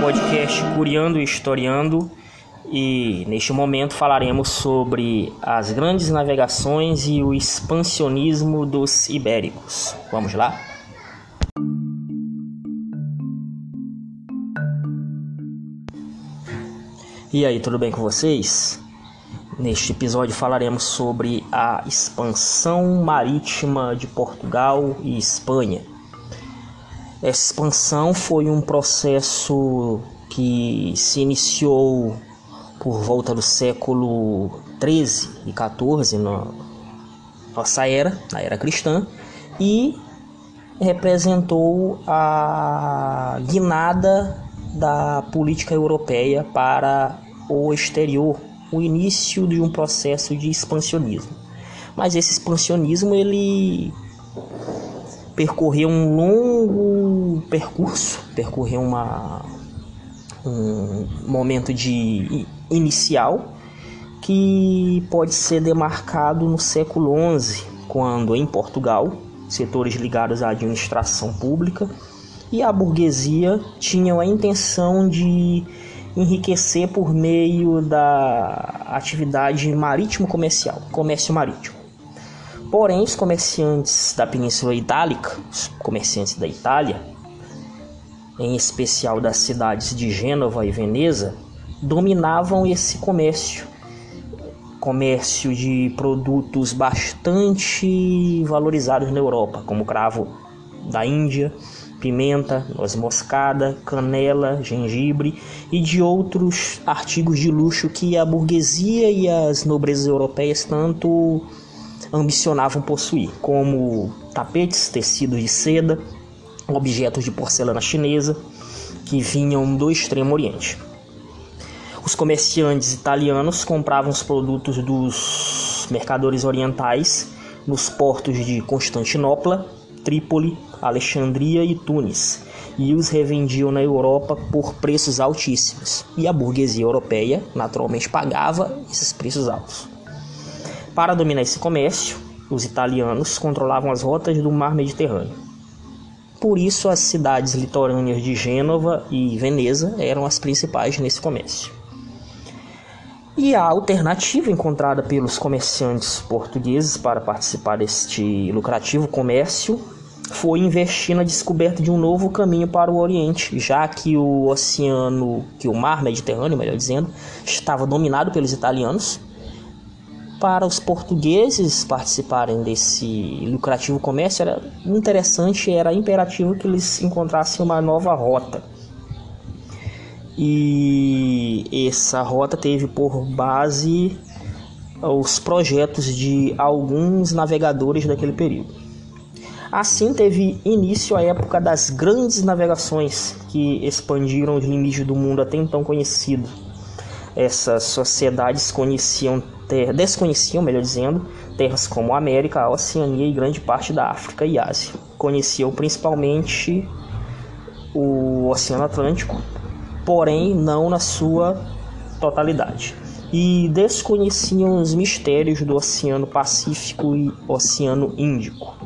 podcast Curiando e Historiando e neste momento falaremos sobre as grandes navegações e o expansionismo dos ibéricos. Vamos lá? E aí, tudo bem com vocês? Neste episódio falaremos sobre a expansão marítima de Portugal e Espanha. Expansão foi um processo que se iniciou por volta do século 13 e 14 na nossa era, na era cristã, e representou a guinada da política europeia para o exterior, o início de um processo de expansionismo. Mas esse expansionismo ele percorreu um longo percurso, percorreu uma, um momento de inicial que pode ser demarcado no século XI, quando em Portugal setores ligados à administração pública e a burguesia tinham a intenção de enriquecer por meio da atividade marítimo-comercial, comércio marítimo. Porém, os comerciantes da Península Itálica, os comerciantes da Itália, em especial das cidades de Gênova e Veneza, dominavam esse comércio. Comércio de produtos bastante valorizados na Europa, como cravo da Índia, pimenta, noz moscada, canela, gengibre e de outros artigos de luxo que a burguesia e as nobrezas europeias tanto ambicionavam possuir, como tapetes, tecidos de seda, objetos de porcelana chinesa que vinham do Extremo Oriente. Os comerciantes italianos compravam os produtos dos mercadores orientais nos portos de Constantinopla, Trípoli, Alexandria e Tunis, e os revendiam na Europa por preços altíssimos. E a burguesia europeia, naturalmente, pagava esses preços altos. Para dominar esse comércio, os italianos controlavam as rotas do mar Mediterrâneo. Por isso, as cidades litorâneas de Gênova e Veneza eram as principais nesse comércio. E a alternativa encontrada pelos comerciantes portugueses para participar deste lucrativo comércio foi investir na descoberta de um novo caminho para o Oriente, já que o oceano, que o mar Mediterrâneo, melhor dizendo, estava dominado pelos italianos. Para os portugueses participarem desse lucrativo comércio era interessante, era imperativo que eles encontrassem uma nova rota. E essa rota teve por base os projetos de alguns navegadores daquele período. Assim teve início a época das grandes navegações que expandiram os limites do mundo até então conhecido. Essas sociedades conheciam ter, desconheciam, melhor dizendo, terras como a América, a Oceania e grande parte da África e Ásia. Conheciam principalmente o Oceano Atlântico, porém não na sua totalidade. E desconheciam os mistérios do Oceano Pacífico e Oceano Índico.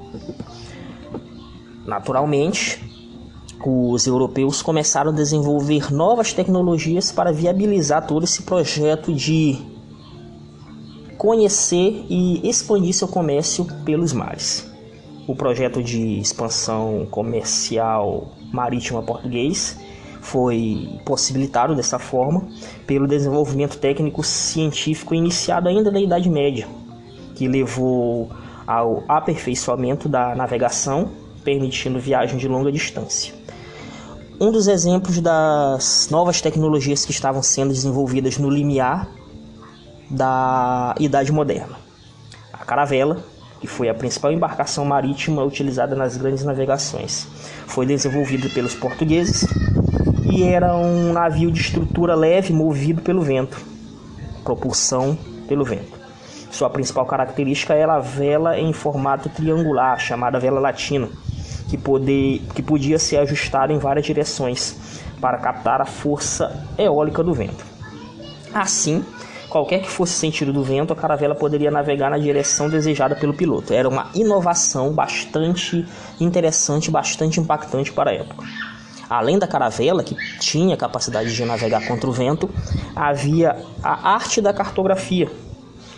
Naturalmente, os europeus começaram a desenvolver novas tecnologias para viabilizar todo esse projeto de conhecer e expandir seu comércio pelos mares. O projeto de expansão comercial marítima português foi possibilitado dessa forma pelo desenvolvimento técnico científico iniciado ainda na Idade Média, que levou ao aperfeiçoamento da navegação permitindo viagem de longa distância. Um dos exemplos das novas tecnologias que estavam sendo desenvolvidas no limiar da Idade Moderna. A caravela, que foi a principal embarcação marítima utilizada nas grandes navegações, foi desenvolvida pelos portugueses e era um navio de estrutura leve movido pelo vento, propulsão pelo vento. Sua principal característica era a vela em formato triangular, chamada vela latina, que, poder, que podia ser ajustado em várias direções para captar a força eólica do vento. Assim, qualquer que fosse o sentido do vento, a caravela poderia navegar na direção desejada pelo piloto. Era uma inovação bastante interessante, bastante impactante para a época. Além da caravela, que tinha capacidade de navegar contra o vento, havia a arte da cartografia,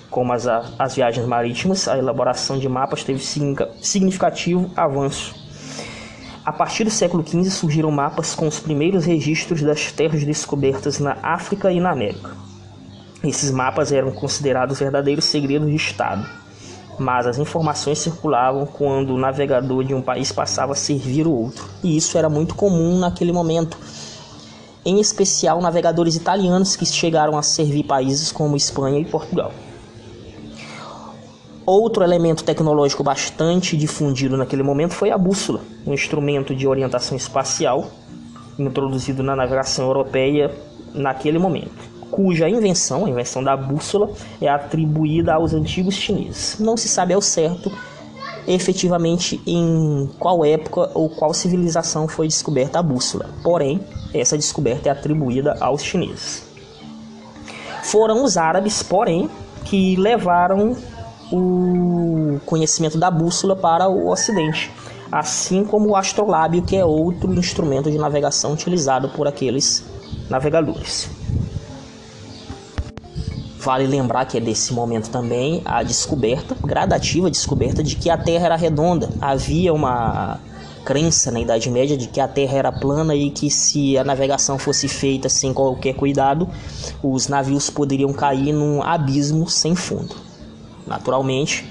como as, as viagens marítimas, a elaboração de mapas teve significativo avanço. A partir do século XV surgiram mapas com os primeiros registros das terras descobertas na África e na América. Esses mapas eram considerados verdadeiros segredos de Estado, mas as informações circulavam quando o navegador de um país passava a servir o outro, e isso era muito comum naquele momento. Em especial navegadores italianos que chegaram a servir países como Espanha e Portugal. Outro elemento tecnológico bastante difundido naquele momento foi a bússola, um instrumento de orientação espacial introduzido na navegação europeia naquele momento, cuja invenção, a invenção da bússola, é atribuída aos antigos chineses. Não se sabe ao certo efetivamente em qual época ou qual civilização foi descoberta a bússola, porém, essa descoberta é atribuída aos chineses. Foram os árabes, porém, que levaram o conhecimento da bússola para o Ocidente, assim como o astrolábio, que é outro instrumento de navegação utilizado por aqueles navegadores. Vale lembrar que é desse momento também a descoberta, gradativa descoberta, de que a Terra era redonda. Havia uma crença na Idade Média de que a Terra era plana e que se a navegação fosse feita sem qualquer cuidado, os navios poderiam cair num abismo sem fundo. Naturalmente,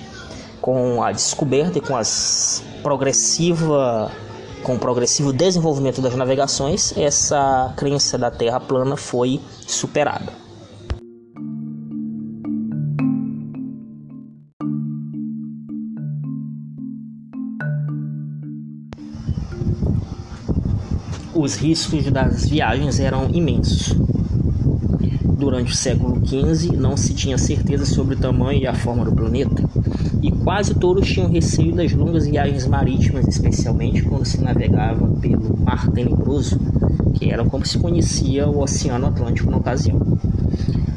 com a descoberta e com as progressiva com o progressivo desenvolvimento das navegações, essa crença da Terra plana foi superada. Os riscos das viagens eram imensos durante o século XV não se tinha certeza sobre o tamanho e a forma do planeta, e quase todos tinham receio das longas viagens marítimas, especialmente quando se navegava pelo Mar Tenebroso, que era como se conhecia o Oceano Atlântico na ocasião.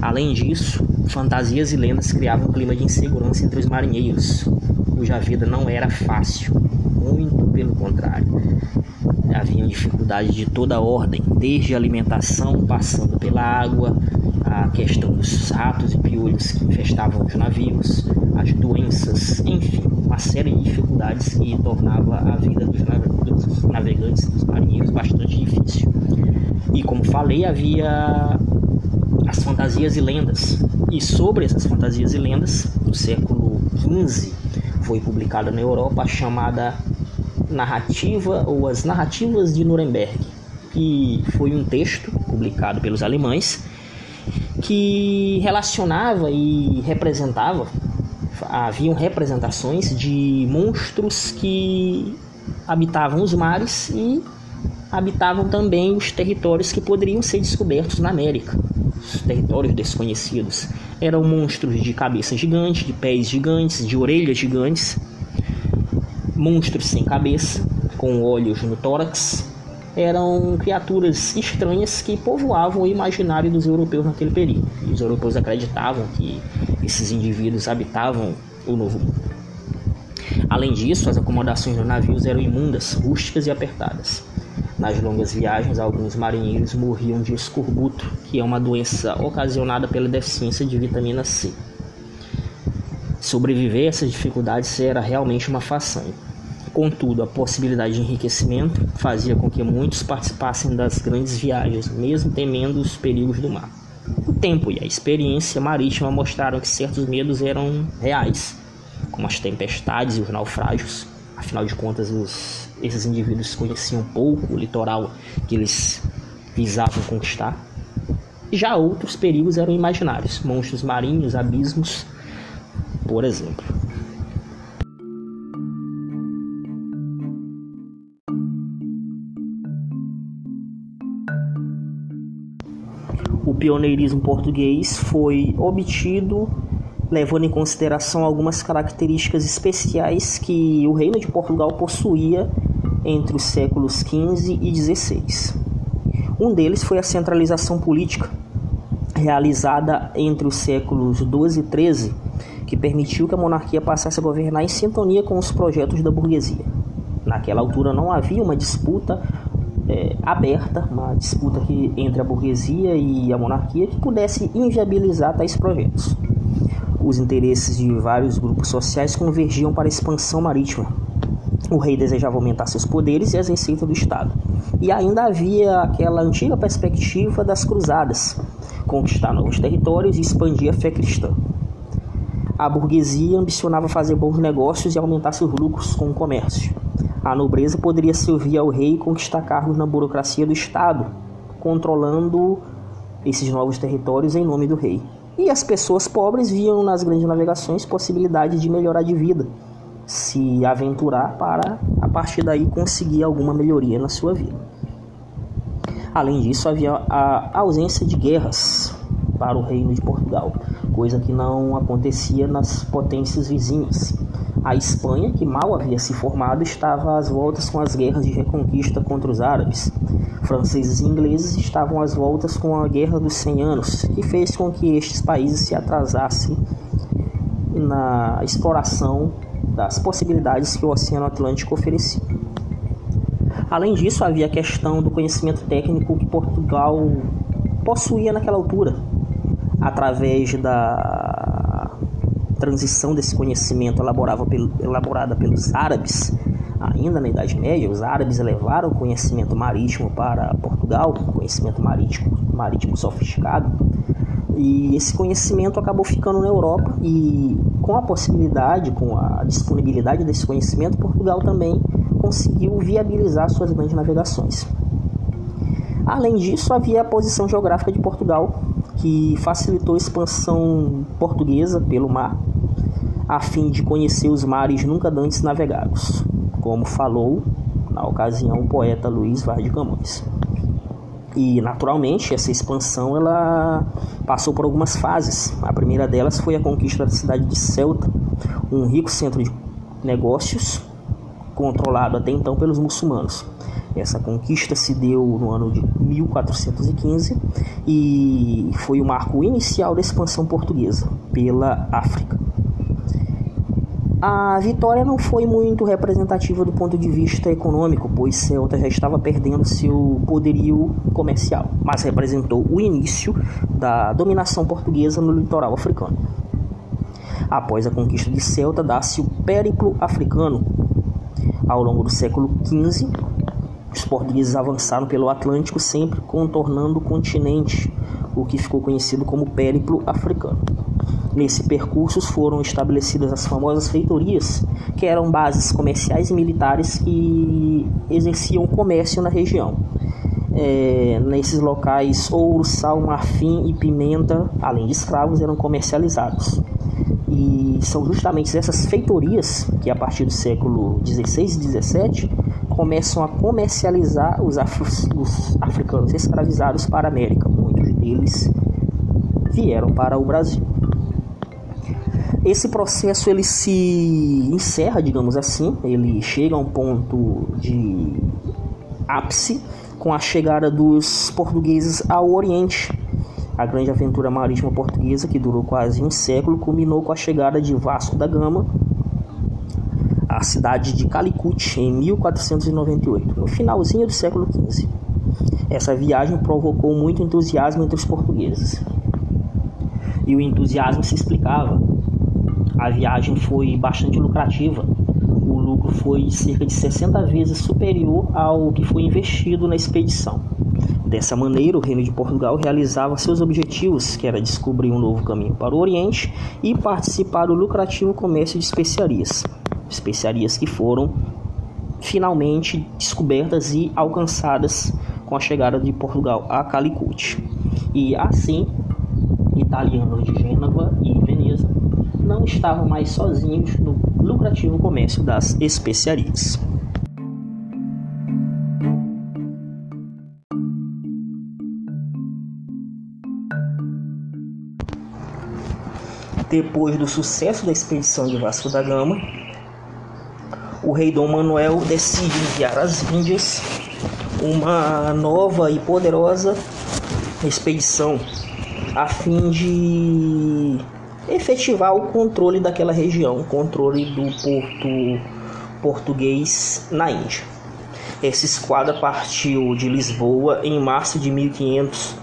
Além disso, fantasias e lendas criavam um clima de insegurança entre os marinheiros, cuja vida não era fácil, muito pelo contrário. Havia dificuldades de toda ordem, desde alimentação, passando pela água, a questão dos ratos e piolhos que infestavam os navios, as doenças, enfim, uma série de dificuldades que tornava a vida dos navegantes, dos marinheiros, bastante difícil. E como falei, havia as fantasias e lendas. E sobre essas fantasias e lendas, no século XV, foi publicada na Europa a chamada narrativa ou as narrativas de Nuremberg, que foi um texto publicado pelos alemães que relacionava e representava, haviam representações de monstros que habitavam os mares e habitavam também os territórios que poderiam ser descobertos na América, os territórios desconhecidos. Eram monstros de cabeça gigante, de pés gigantes, de orelhas gigantes, monstros sem cabeça, com olhos no tórax, eram criaturas estranhas que povoavam o imaginário dos europeus naquele período. E os europeus acreditavam que esses indivíduos habitavam o Novo Mundo. Além disso, as acomodações dos navios eram imundas, rústicas e apertadas. Nas longas viagens, alguns marinheiros morriam de escorbuto, que é uma doença ocasionada pela deficiência de vitamina C. Sobreviver a essas dificuldades era realmente uma façanha. Contudo, a possibilidade de enriquecimento fazia com que muitos participassem das grandes viagens, mesmo temendo os perigos do mar. O tempo e a experiência marítima mostraram que certos medos eram reais, como as tempestades e os naufrágios. Afinal de contas, os, esses indivíduos conheciam pouco o litoral que eles visavam conquistar. Já outros perigos eram imaginários, monstros marinhos, abismos, por exemplo. o pioneirismo português foi obtido levando em consideração algumas características especiais que o Reino de Portugal possuía entre os séculos XV e XVI. Um deles foi a centralização política, realizada entre os séculos XII e XIII, que permitiu que a monarquia passasse a governar em sintonia com os projetos da burguesia. Naquela altura não havia uma disputa é, aberta, uma disputa que, entre a burguesia e a monarquia que pudesse inviabilizar tais projetos. Os interesses de vários grupos sociais convergiam para a expansão marítima. O rei desejava aumentar seus poderes e as receitas do Estado. E ainda havia aquela antiga perspectiva das cruzadas, conquistar novos territórios e expandir a fé cristã. A burguesia ambicionava fazer bons negócios e aumentar seus lucros com o comércio. A nobreza poderia servir ao rei e conquistar cargos na burocracia do Estado, controlando esses novos territórios em nome do rei. E as pessoas pobres viam nas grandes navegações possibilidade de melhorar de vida, se aventurar para, a partir daí, conseguir alguma melhoria na sua vida. Além disso, havia a ausência de guerras para o reino de Portugal, coisa que não acontecia nas potências vizinhas. A Espanha, que mal havia se formado, estava às voltas com as guerras de reconquista contra os árabes. Franceses e ingleses estavam às voltas com a Guerra dos Cem Anos, que fez com que estes países se atrasassem na exploração das possibilidades que o Oceano Atlântico oferecia. Além disso, havia a questão do conhecimento técnico que Portugal possuía naquela altura, através da transição desse conhecimento elaborada pelos árabes, ainda na Idade Média, os árabes levaram o conhecimento marítimo para Portugal, conhecimento marítimo, marítimo sofisticado, e esse conhecimento acabou ficando na Europa e com a possibilidade, com a disponibilidade desse conhecimento, Portugal também conseguiu viabilizar suas grandes navegações. Além disso, havia a posição geográfica de Portugal, que facilitou a expansão portuguesa pelo mar, a fim de conhecer os mares nunca antes navegados, como falou na ocasião o poeta Luiz Vaz de Camões. E naturalmente essa expansão ela passou por algumas fases. A primeira delas foi a conquista da cidade de Celta, um rico centro de negócios controlado até então pelos muçulmanos. Essa conquista se deu no ano de 1415 e foi o marco inicial da expansão portuguesa pela África. A vitória não foi muito representativa do ponto de vista econômico, pois Celta já estava perdendo seu poderio comercial, mas representou o início da dominação portuguesa no litoral africano. Após a conquista de Celta, dá-se o Périplo Africano, ao longo do século XV, os portugueses avançaram pelo Atlântico, sempre contornando o continente, o que ficou conhecido como Périplo Africano. Nesse percurso foram estabelecidas as famosas feitorias, que eram bases comerciais e militares que exerciam comércio na região. É, nesses locais, ouro, sal, marfim e pimenta, além de escravos, eram comercializados. E são justamente essas feitorias que, a partir do século XVI e XVII, começam a comercializar os, os africanos escravizados para a América. Muitos deles vieram para o Brasil. Esse processo ele se encerra, digamos assim, ele chega a um ponto de ápice com a chegada dos portugueses ao Oriente, a grande aventura marítima portuguesa, que durou quase um século, culminou com a chegada de Vasco da Gama à cidade de Calicut em 1498, no finalzinho do século XV. Essa viagem provocou muito entusiasmo entre os portugueses. E o entusiasmo se explicava. A viagem foi bastante lucrativa. O lucro foi cerca de 60 vezes superior ao que foi investido na expedição. Dessa maneira, o Reino de Portugal realizava seus objetivos, que era descobrir um novo caminho para o Oriente e participar do lucrativo comércio de especiarias. Especiarias que foram finalmente descobertas e alcançadas com a chegada de Portugal a Calicut. E assim, italianos de Gênova e Veneza não estavam mais sozinhos no lucrativo comércio das especiarias. Depois do sucesso da expedição de Vasco da Gama, o rei Dom Manuel decide enviar às Índias uma nova e poderosa expedição a fim de efetivar o controle daquela região, o controle do porto português na Índia. Essa esquadra partiu de Lisboa em março de 1500,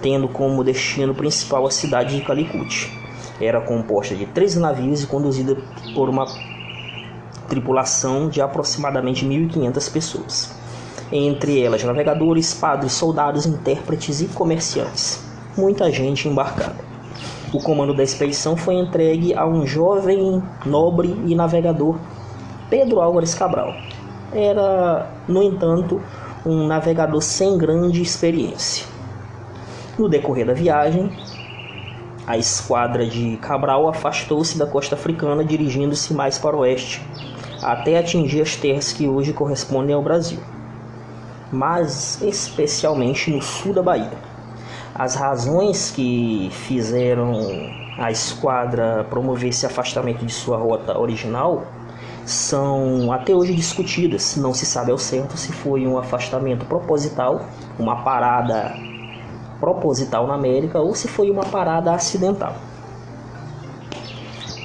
tendo como destino principal a cidade de Calicut. Era composta de 13 navios e conduzida por uma tripulação de aproximadamente 1.500 pessoas, entre elas navegadores, padres, soldados, intérpretes e comerciantes. Muita gente embarcada. O comando da expedição foi entregue a um jovem, nobre e navegador, Pedro Álvares Cabral. Era, no entanto, um navegador sem grande experiência. No decorrer da viagem, a esquadra de Cabral afastou-se da costa africana, dirigindo-se mais para o oeste, até atingir as terras que hoje correspondem ao Brasil, mas especialmente no sul da Bahia. As razões que fizeram a esquadra promover esse afastamento de sua rota original são até hoje discutidas. Não se sabe ao certo se foi um afastamento proposital, uma parada proposital na América ou se foi uma parada acidental.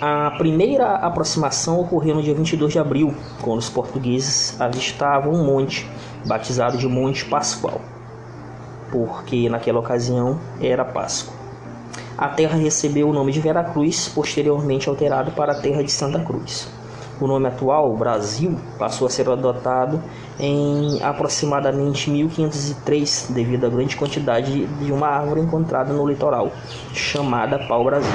A primeira aproximação ocorreu no dia 22 de abril, quando os portugueses avistavam um monte, batizado de Monte Pascoal, porque naquela ocasião era Páscoa. A terra recebeu o nome de Veracruz, posteriormente alterado para a terra de Santa Cruz. O nome atual, Brasil, passou a ser adotado em aproximadamente 1503, devido à grande quantidade de uma árvore encontrada no litoral, chamada pau-brasil.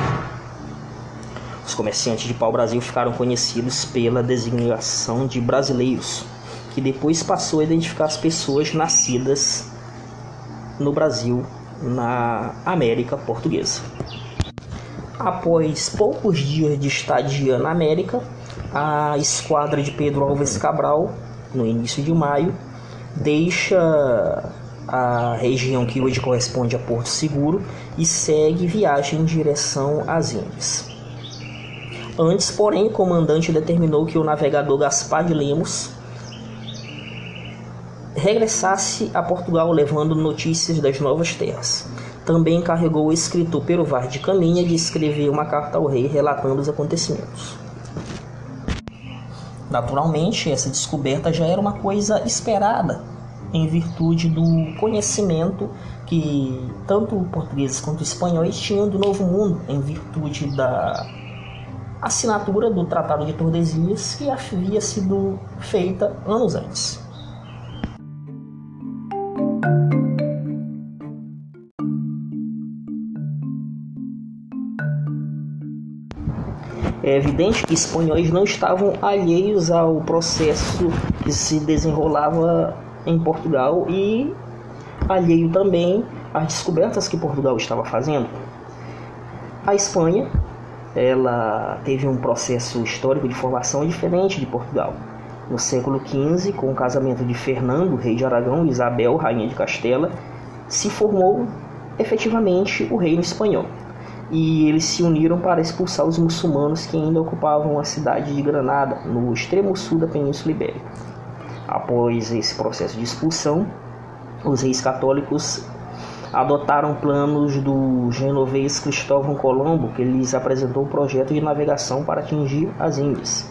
Os comerciantes de pau-brasil ficaram conhecidos pela designação de brasileiros, que depois passou a identificar as pessoas nascidas no Brasil, na América Portuguesa. Após poucos dias de estadia na América, a esquadra de Pedro Alves Cabral, no início de maio, deixa a região que hoje corresponde a Porto Seguro e segue viagem em direção às Índias. Antes, porém, o comandante determinou que o navegador Gaspar de Lemos regressasse a Portugal levando notícias das novas terras. Também encarregou o escritor Peruvar de Caminha de escrever uma carta ao rei relatando os acontecimentos. Naturalmente, essa descoberta já era uma coisa esperada, em virtude do conhecimento que tanto portugueses quanto espanhóis tinham do Novo Mundo, em virtude da assinatura do Tratado de Tordesilhas, que havia sido feita anos antes. É evidente que espanhóis não estavam alheios ao processo que se desenrolava em Portugal e alheio também às descobertas que Portugal estava fazendo. A Espanha, ela teve um processo histórico de formação diferente de Portugal. No século XV, com o casamento de Fernando, rei de Aragão, e Isabel, rainha de Castela, se formou efetivamente o reino espanhol e eles se uniram para expulsar os muçulmanos que ainda ocupavam a cidade de Granada, no extremo sul da Península Ibérica. Após esse processo de expulsão, os reis católicos adotaram planos do genovês Cristóvão Colombo, que lhes apresentou um projeto de navegação para atingir as Índias.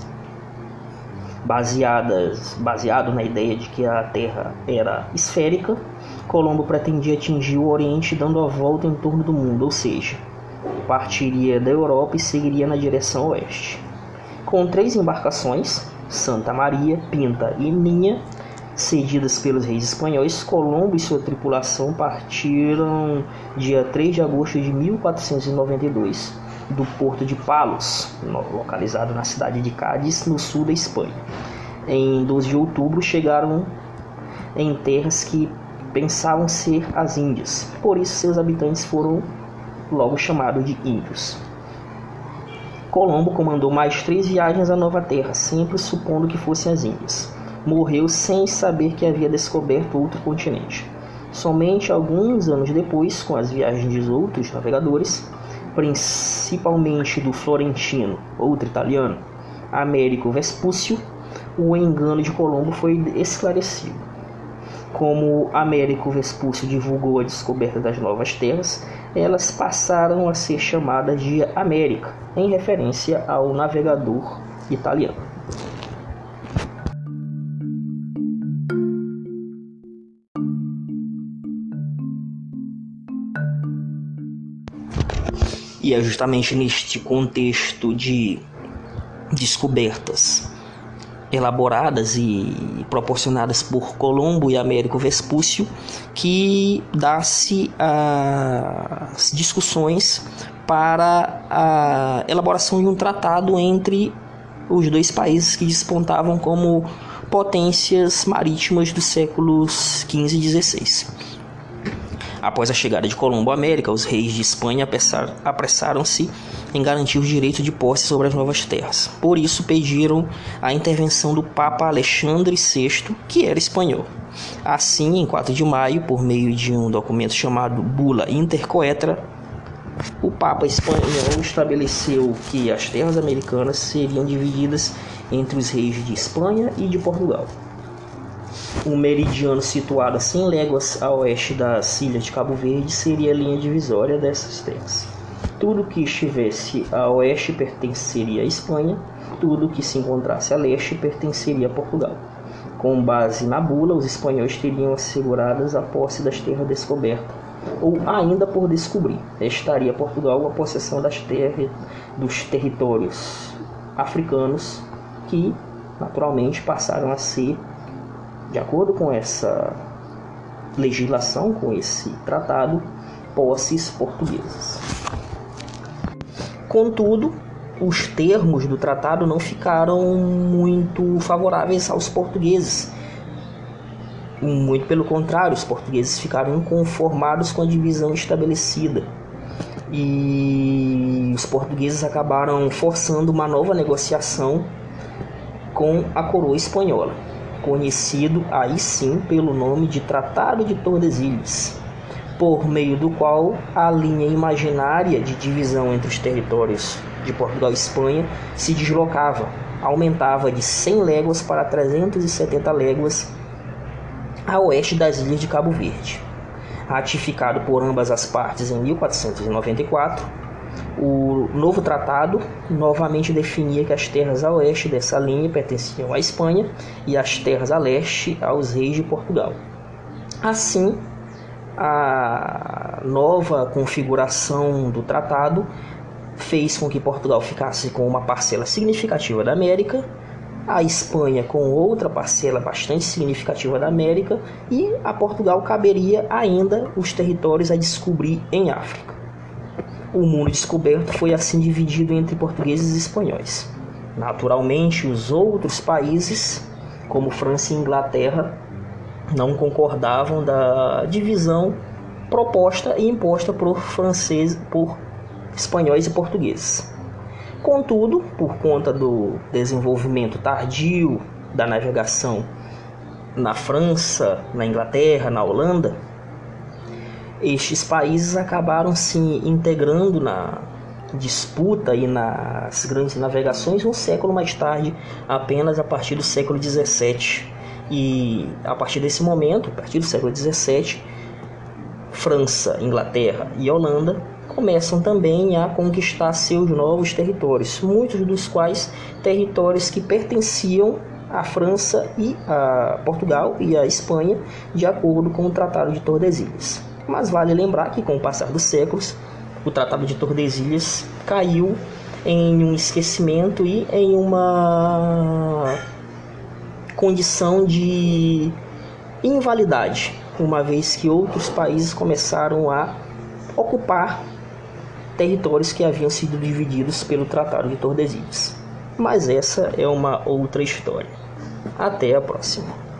Baseadas, baseado na ideia de que a Terra era esférica, Colombo pretendia atingir o Oriente dando a volta em torno do mundo, ou seja, partiria da Europa e seguiria na direção oeste. Com três embarcações, Santa Maria, Pinta e Minha, cedidas pelos reis espanhóis, Colombo e sua tripulação partiram dia 3 de agosto de 1492 do porto de Palos, localizado na cidade de Cádiz, no sul da Espanha. Em 12 de outubro chegaram em terras que pensavam ser as Índias, por isso seus habitantes foram logo chamado de índios. Colombo comandou mais três viagens à Nova Terra, sempre supondo que fossem as Índias. Morreu sem saber que havia descoberto outro continente. Somente alguns anos depois, com as viagens de outros navegadores, principalmente do florentino, outro italiano, Américo Vespúcio, o engano de Colombo foi esclarecido. Como Américo Vespúcio divulgou a descoberta das novas terras, elas passaram a ser chamadas de América, em referência ao navegador italiano. E é justamente neste contexto de descobertas elaboradas e proporcionadas por Colombo e Américo Vespúcio que dá-se as discussões para a elaboração de um tratado entre os dois países que despontavam como potências marítimas dos séculos XV e XVI. Após a chegada de Colombo à América, os reis de Espanha apressaram-se em garantir os direitos de posse sobre as novas terras. Por isso, pediram a intervenção do Papa Alexandre VI, que era espanhol. Assim, em 4 de maio, por meio de um documento chamado Bula Intercoetra, o Papa espanhol estabeleceu que as terras americanas seriam divididas entre os reis de Espanha e de Portugal um meridiano situado a 100 léguas a oeste das ilhas de Cabo Verde seria a linha divisória dessas terras. Tudo que estivesse a oeste pertenceria à Espanha, tudo que se encontrasse a leste pertenceria a Portugal. Com base na bula, os espanhóis teriam asseguradas a posse das terras descobertas, ou ainda por descobrir. Estaria Portugal a possessão das terras dos territórios africanos que naturalmente passaram a ser de acordo com essa legislação, com esse tratado, posses portuguesas. Contudo, os termos do tratado não ficaram muito favoráveis aos portugueses. Muito pelo contrário, os portugueses ficaram inconformados com a divisão estabelecida. E os portugueses acabaram forçando uma nova negociação com a coroa espanhola conhecido aí sim pelo nome de Tratado de Tordesilhas, por meio do qual a linha imaginária de divisão entre os territórios de Portugal e Espanha se deslocava, aumentava de 100 léguas para 370 léguas a oeste das ilhas de Cabo Verde. Ratificado por ambas as partes em 1494, o novo tratado novamente definia que as terras a oeste dessa linha pertenciam à Espanha e as terras a leste aos reis de Portugal. Assim, a nova configuração do tratado fez com que Portugal ficasse com uma parcela significativa da América, a Espanha com outra parcela bastante significativa da América e a Portugal caberia ainda os territórios a descobrir em África. O mundo descoberto foi assim dividido entre portugueses e espanhóis. Naturalmente, os outros países, como França e Inglaterra, não concordavam da divisão proposta e imposta por franceses, por espanhóis e portugueses. Contudo, por conta do desenvolvimento tardio da navegação na França, na Inglaterra, na Holanda, estes países acabaram se integrando na disputa e nas grandes navegações um século mais tarde, apenas a partir do século 17. E a partir desse momento, a partir do século 17, França, Inglaterra e Holanda começam também a conquistar seus novos territórios, muitos dos quais territórios que pertenciam à França e a Portugal e à Espanha, de acordo com o Tratado de Tordesilhas. Mas vale lembrar que, com o passar dos séculos, o Tratado de Tordesilhas caiu em um esquecimento e em uma condição de invalidade, uma vez que outros países começaram a ocupar territórios que haviam sido divididos pelo Tratado de Tordesilhas. Mas essa é uma outra história. Até a próxima.